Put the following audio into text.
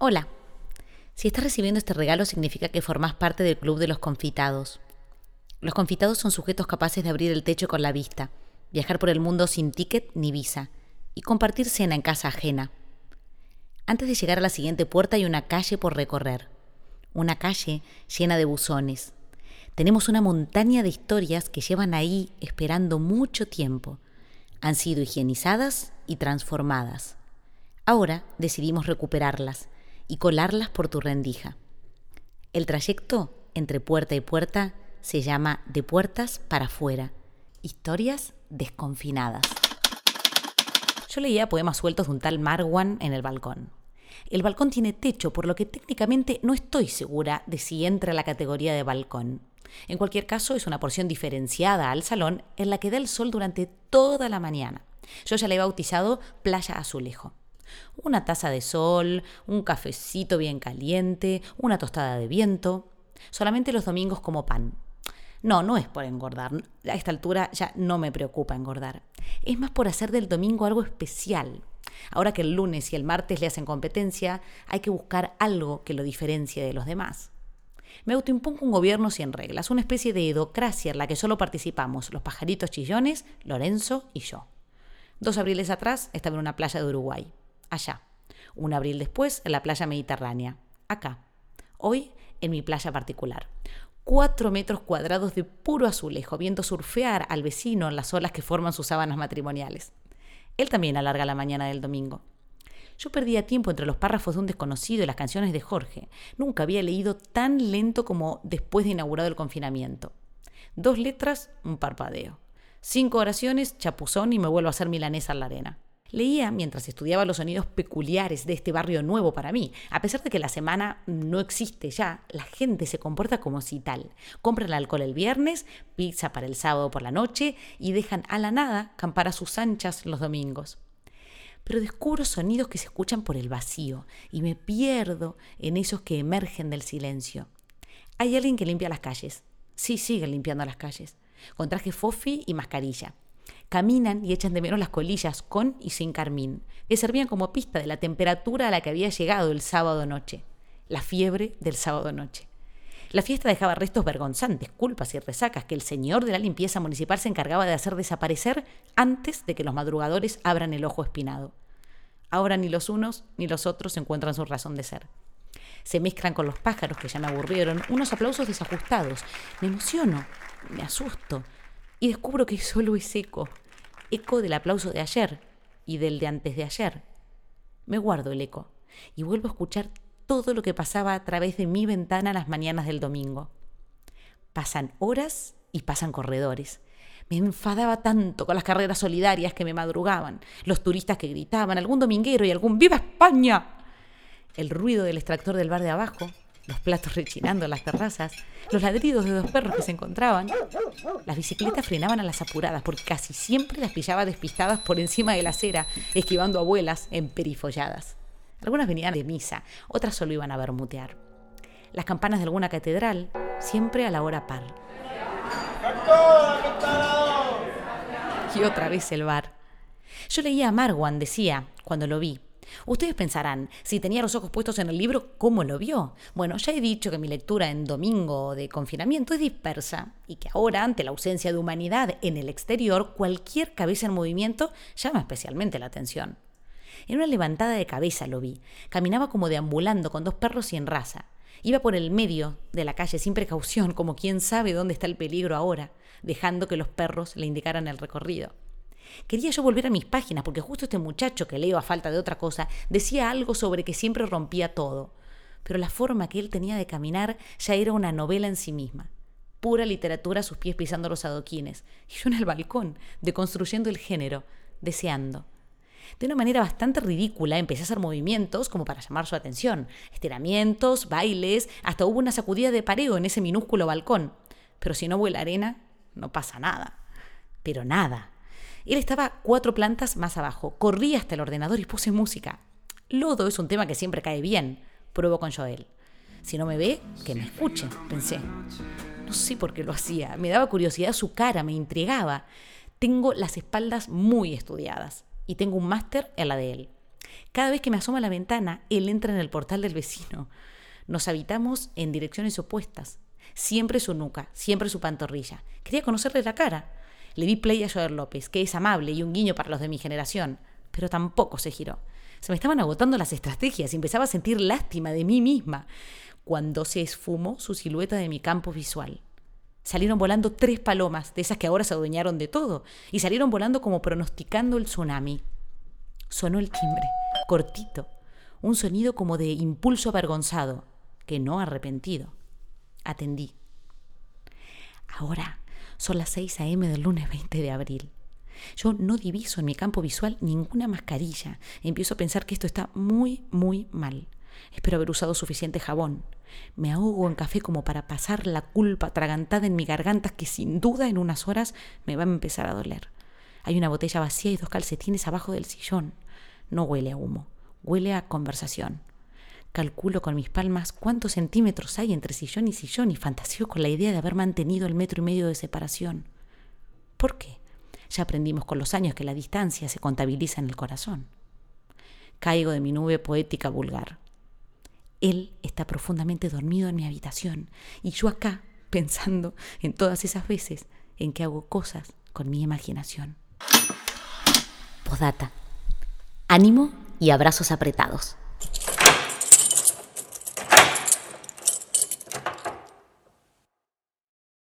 Hola. Si estás recibiendo este regalo significa que formás parte del club de los confitados. Los confitados son sujetos capaces de abrir el techo con la vista, viajar por el mundo sin ticket ni visa y compartir cena en casa ajena. Antes de llegar a la siguiente puerta hay una calle por recorrer. Una calle llena de buzones. Tenemos una montaña de historias que llevan ahí esperando mucho tiempo. Han sido higienizadas y transformadas. Ahora decidimos recuperarlas y colarlas por tu rendija. El trayecto entre puerta y puerta se llama De puertas para afuera. Historias desconfinadas. Yo leía poemas sueltos de un tal Marwan en el balcón. El balcón tiene techo, por lo que técnicamente no estoy segura de si entra a la categoría de balcón. En cualquier caso, es una porción diferenciada al salón en la que da el sol durante toda la mañana. Yo ya le he bautizado playa azulejo una taza de sol, un cafecito bien caliente, una tostada de viento. Solamente los domingos como pan. No, no es por engordar. A esta altura ya no me preocupa engordar. Es más por hacer del domingo algo especial. Ahora que el lunes y el martes le hacen competencia, hay que buscar algo que lo diferencie de los demás. Me autoimpongo un gobierno sin reglas, una especie de edocracia en la que solo participamos los pajaritos chillones, Lorenzo y yo. Dos abriles atrás estaba en una playa de Uruguay allá. Un abril después, en la playa mediterránea, acá. Hoy, en mi playa particular. Cuatro metros cuadrados de puro azulejo, viendo surfear al vecino en las olas que forman sus sábanas matrimoniales. Él también alarga la mañana del domingo. Yo perdía tiempo entre los párrafos de un desconocido y las canciones de Jorge. Nunca había leído tan lento como después de inaugurado el confinamiento. Dos letras, un parpadeo. Cinco oraciones, chapuzón y me vuelvo a hacer milanesa en la arena. Leía mientras estudiaba los sonidos peculiares de este barrio nuevo para mí. A pesar de que la semana no existe ya, la gente se comporta como si tal. Compran alcohol el viernes, pizza para el sábado por la noche y dejan a la nada campar a sus anchas los domingos. Pero descubro sonidos que se escuchan por el vacío y me pierdo en esos que emergen del silencio. Hay alguien que limpia las calles. Sí, siguen limpiando las calles. Con traje fofi y mascarilla caminan y echan de menos las colillas con y sin carmín, que servían como pista de la temperatura a la que había llegado el sábado noche, la fiebre del sábado noche. La fiesta dejaba restos vergonzantes, culpas y resacas que el señor de la limpieza municipal se encargaba de hacer desaparecer antes de que los madrugadores abran el ojo espinado. Ahora ni los unos ni los otros encuentran su razón de ser. Se mezclan con los pájaros que ya me aburrieron, unos aplausos desajustados. Me emociono, me asusto, y descubro que solo es eco, eco del aplauso de ayer y del de antes de ayer. Me guardo el eco y vuelvo a escuchar todo lo que pasaba a través de mi ventana las mañanas del domingo. Pasan horas y pasan corredores. Me enfadaba tanto con las carreras solidarias que me madrugaban, los turistas que gritaban, algún dominguero y algún ¡Viva España! El ruido del extractor del bar de abajo, los platos rechinando en las terrazas, los ladridos de dos perros que se encontraban. Las bicicletas frenaban a las apuradas porque casi siempre las pillaba despistadas por encima de la acera, esquivando abuelas emperifolladas. Algunas venían de misa, otras solo iban a bermutear. Las campanas de alguna catedral, siempre a la hora par. Y otra vez el bar. Yo leía a Marwan, decía, cuando lo vi, Ustedes pensarán, si tenía los ojos puestos en el libro, ¿cómo lo vio? Bueno, ya he dicho que mi lectura en domingo de confinamiento es dispersa y que ahora, ante la ausencia de humanidad en el exterior, cualquier cabeza en movimiento llama especialmente la atención. En una levantada de cabeza lo vi. Caminaba como deambulando con dos perros en raza. Iba por el medio de la calle sin precaución, como quien sabe dónde está el peligro ahora, dejando que los perros le indicaran el recorrido. Quería yo volver a mis páginas porque justo este muchacho que leo a falta de otra cosa decía algo sobre que siempre rompía todo. Pero la forma que él tenía de caminar ya era una novela en sí misma. Pura literatura a sus pies pisando los adoquines. Y yo en el balcón, deconstruyendo el género, deseando. De una manera bastante ridícula empecé a hacer movimientos como para llamar su atención. Estiramientos, bailes, hasta hubo una sacudida de pareo en ese minúsculo balcón. Pero si no vuela arena, no pasa nada. Pero nada. Él estaba cuatro plantas más abajo. Corrí hasta el ordenador y puse música. Lodo es un tema que siempre cae bien. Pruebo con Joel. Si no me ve, que me escuche, pensé. No sé por qué lo hacía. Me daba curiosidad su cara, me intrigaba. Tengo las espaldas muy estudiadas y tengo un máster en la de él. Cada vez que me asoma a la ventana, él entra en el portal del vecino. Nos habitamos en direcciones opuestas. Siempre su nuca, siempre su pantorrilla. Quería conocerle la cara. Le di play a Joder López, que es amable y un guiño para los de mi generación, pero tampoco se giró. Se me estaban agotando las estrategias y empezaba a sentir lástima de mí misma cuando se esfumó su silueta de mi campo visual. Salieron volando tres palomas, de esas que ahora se adueñaron de todo, y salieron volando como pronosticando el tsunami. Sonó el timbre, cortito, un sonido como de impulso avergonzado, que no arrepentido. Atendí. Ahora son las 6 a.m. del lunes 20 de abril. Yo no diviso en mi campo visual ninguna mascarilla. Empiezo a pensar que esto está muy, muy mal. Espero haber usado suficiente jabón. Me ahogo en café como para pasar la culpa atragantada en mi garganta que sin duda en unas horas me va a empezar a doler. Hay una botella vacía y dos calcetines abajo del sillón. No huele a humo, huele a conversación. Calculo con mis palmas cuántos centímetros hay entre sillón y sillón y fantaseo con la idea de haber mantenido el metro y medio de separación. ¿Por qué? Ya aprendimos con los años que la distancia se contabiliza en el corazón. Caigo de mi nube poética vulgar. Él está profundamente dormido en mi habitación y yo acá pensando en todas esas veces en que hago cosas con mi imaginación. Podata. Ánimo y abrazos apretados.